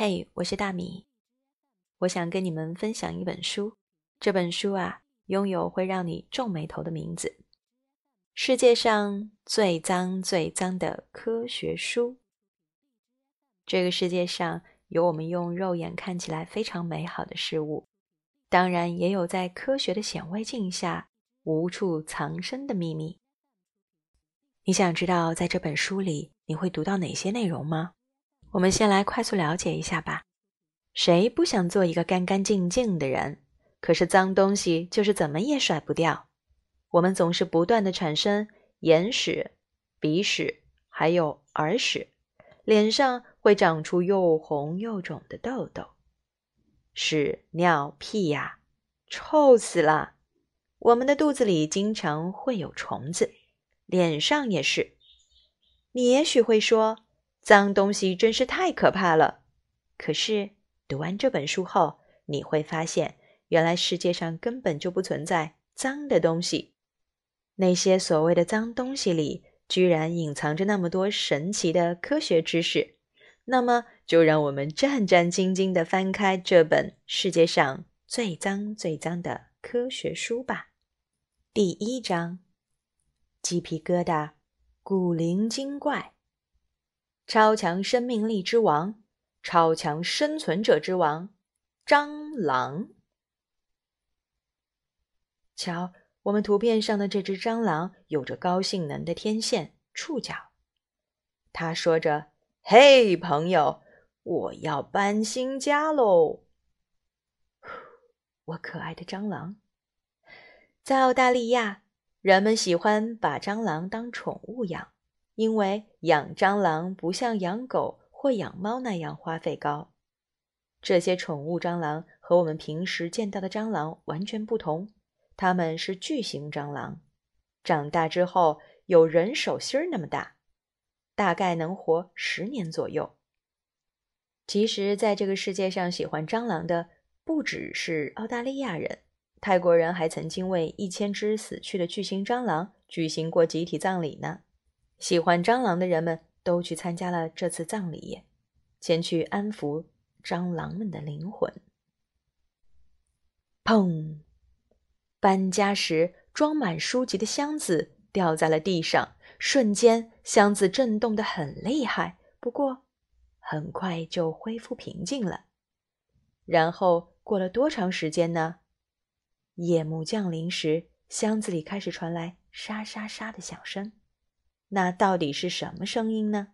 嘿，我是大米，我想跟你们分享一本书。这本书啊，拥有会让你皱眉头的名字——世界上最脏最脏的科学书。这个世界上有我们用肉眼看起来非常美好的事物，当然也有在科学的显微镜下无处藏身的秘密。你想知道在这本书里你会读到哪些内容吗？我们先来快速了解一下吧。谁不想做一个干干净净的人？可是脏东西就是怎么也甩不掉。我们总是不断的产生眼屎、鼻屎，还有耳屎，脸上会长出又红又肿的痘痘。屎尿屁呀，臭死了！我们的肚子里经常会有虫子，脸上也是。你也许会说。脏东西真是太可怕了。可是读完这本书后，你会发现，原来世界上根本就不存在脏的东西。那些所谓的脏东西里，居然隐藏着那么多神奇的科学知识。那么，就让我们战战兢兢地翻开这本世界上最脏最脏的科学书吧。第一章：鸡皮疙瘩，古灵精怪。超强生命力之王，超强生存者之王，蟑螂。瞧，我们图片上的这只蟑螂有着高性能的天线触角。他说着：“嘿，朋友，我要搬新家喽！”我可爱的蟑螂，在澳大利亚，人们喜欢把蟑螂当宠物养。因为养蟑螂不像养狗或养猫那样花费高，这些宠物蟑螂和我们平时见到的蟑螂完全不同。它们是巨型蟑螂，长大之后有人手心儿那么大，大概能活十年左右。其实，在这个世界上，喜欢蟑螂的不只是澳大利亚人，泰国人还曾经为一千只死去的巨型蟑螂举行过集体葬礼呢。喜欢蟑螂的人们都去参加了这次葬礼，前去安抚蟑螂们的灵魂。砰！搬家时装满书籍的箱子掉在了地上，瞬间箱子震动的很厉害，不过很快就恢复平静了。然后过了多长时间呢？夜幕降临时，箱子里开始传来沙沙沙的响声。那到底是什么声音呢？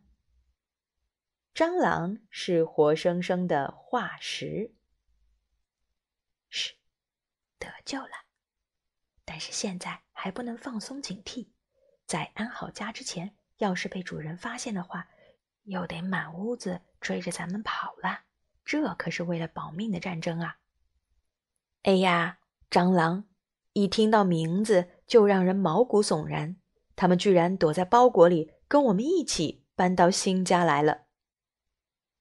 蟑螂是活生生的化石。是，得救了。但是现在还不能放松警惕，在安好家之前，要是被主人发现的话，又得满屋子追着咱们跑了。这可是为了保命的战争啊！哎呀，蟑螂，一听到名字就让人毛骨悚然。他们居然躲在包裹里，跟我们一起搬到新家来了。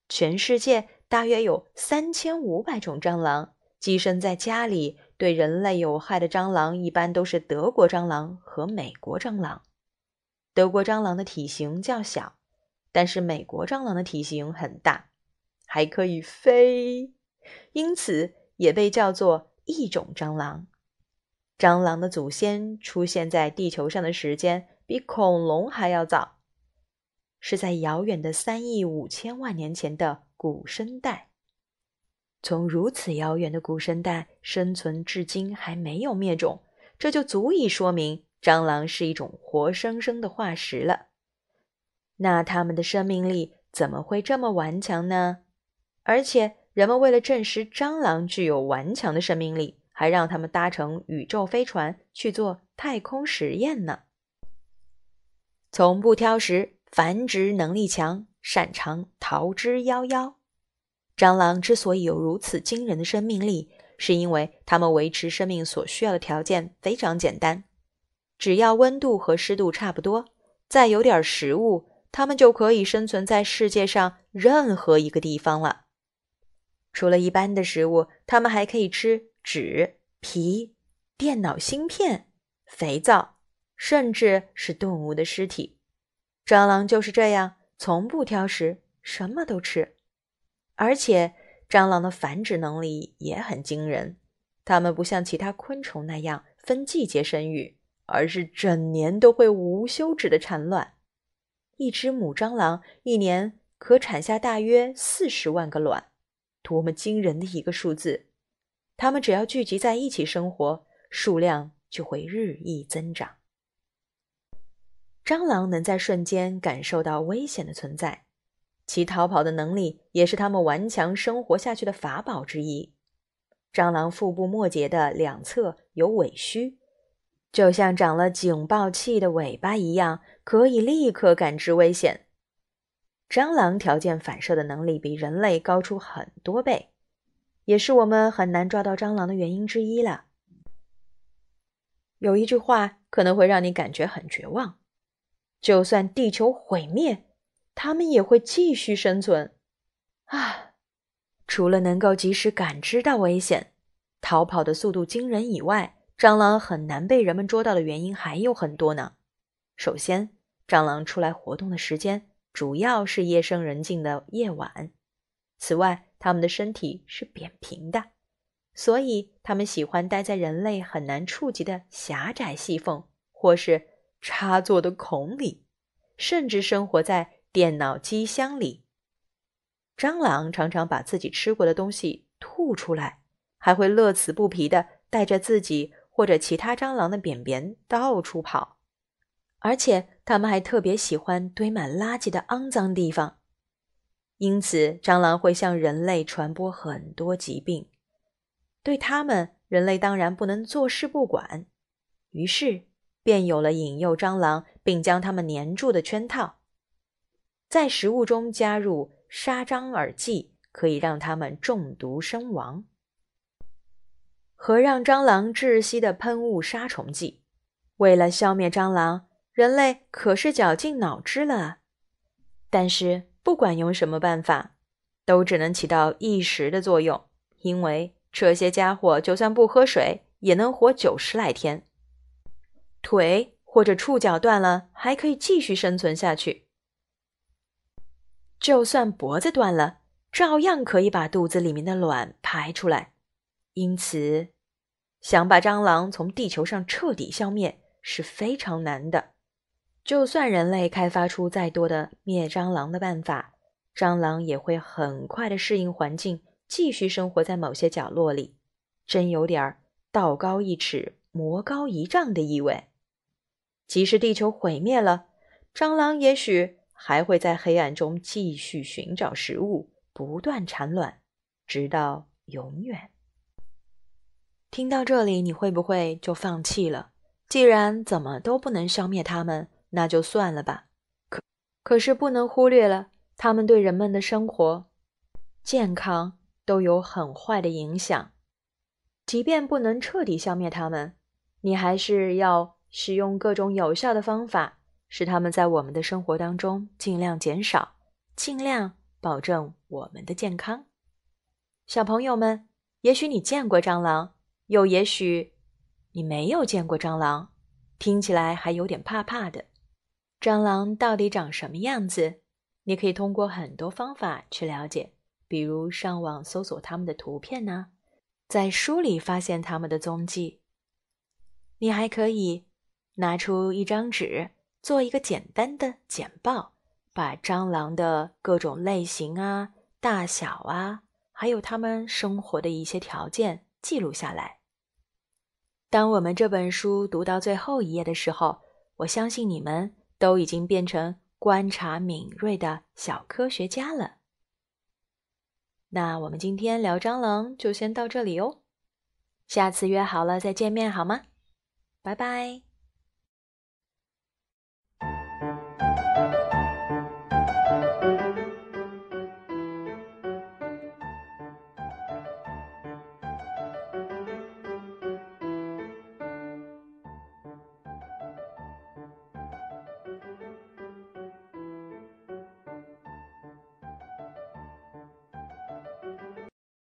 全世界大约有三千五百种蟑螂寄生在家里，对人类有害的蟑螂一般都是德国蟑螂和美国蟑螂。德国蟑螂的体型较小，但是美国蟑螂的体型很大，还可以飞，因此也被叫做异种蟑螂。蟑螂的祖先出现在地球上的时间比恐龙还要早，是在遥远的三亿五千万年前的古生代。从如此遥远的古生代生存至今还没有灭种，这就足以说明蟑螂是一种活生生的化石了。那它们的生命力怎么会这么顽强呢？而且，人们为了证实蟑螂具有顽强的生命力。还让他们搭乘宇宙飞船去做太空实验呢。从不挑食，繁殖能力强，擅长逃之夭夭。蟑螂之所以有如此惊人的生命力，是因为它们维持生命所需要的条件非常简单：只要温度和湿度差不多，再有点食物，它们就可以生存在世界上任何一个地方了。除了一般的食物，它们还可以吃。纸、皮、电脑芯片、肥皂，甚至是动物的尸体，蟑螂就是这样，从不挑食，什么都吃。而且蟑螂的繁殖能力也很惊人。它们不像其他昆虫那样分季节生育，而是整年都会无休止的产卵。一只母蟑螂一年可产下大约四十万个卵，多么惊人的一个数字！它们只要聚集在一起生活，数量就会日益增长。蟑螂能在瞬间感受到危险的存在，其逃跑的能力也是它们顽强生活下去的法宝之一。蟑螂腹部末节的两侧有尾须，就像长了警报器的尾巴一样，可以立刻感知危险。蟑螂条件反射的能力比人类高出很多倍，也是我们很难抓到蟑螂的原因之一了。有一句话可能会让你感觉很绝望。就算地球毁灭，它们也会继续生存。啊，除了能够及时感知到危险、逃跑的速度惊人以外，蟑螂很难被人们捉到的原因还有很多呢。首先，蟑螂出来活动的时间主要是夜深人静的夜晚。此外，它们的身体是扁平的，所以它们喜欢待在人类很难触及的狭窄细缝，或是。插座的孔里，甚至生活在电脑机箱里。蟑螂常常把自己吃过的东西吐出来，还会乐此不疲地带着自己或者其他蟑螂的便便到处跑。而且，它们还特别喜欢堆满垃圾的肮脏地方。因此，蟑螂会向人类传播很多疾病。对它们，人类当然不能坐视不管。于是。便有了引诱蟑螂并将它们粘住的圈套，在食物中加入杀蟑饵剂，可以让它们中毒身亡；和让蟑螂窒息的喷雾杀虫剂。为了消灭蟑螂，人类可是绞尽脑汁了。但是不管用什么办法，都只能起到一时的作用，因为这些家伙就算不喝水，也能活九十来天。腿或者触角断了，还可以继续生存下去；就算脖子断了，照样可以把肚子里面的卵排出来。因此，想把蟑螂从地球上彻底消灭是非常难的。就算人类开发出再多的灭蟑螂的办法，蟑螂也会很快的适应环境，继续生活在某些角落里。真有点儿道高一尺，魔高一丈的意味。即使地球毁灭了，蟑螂也许还会在黑暗中继续寻找食物，不断产卵，直到永远。听到这里，你会不会就放弃了？既然怎么都不能消灭它们，那就算了吧。可可是不能忽略了，它们对人们的生活、健康都有很坏的影响。即便不能彻底消灭它们，你还是要。使用各种有效的方法，使它们在我们的生活当中尽量减少，尽量保证我们的健康。小朋友们，也许你见过蟑螂，又也许你没有见过蟑螂，听起来还有点怕怕的。蟑螂到底长什么样子？你可以通过很多方法去了解，比如上网搜索它们的图片呢，在书里发现它们的踪迹。你还可以。拿出一张纸，做一个简单的简报，把蟑螂的各种类型啊、大小啊，还有它们生活的一些条件记录下来。当我们这本书读到最后一页的时候，我相信你们都已经变成观察敏锐的小科学家了。那我们今天聊蟑螂就先到这里哦，下次约好了再见面好吗？拜拜。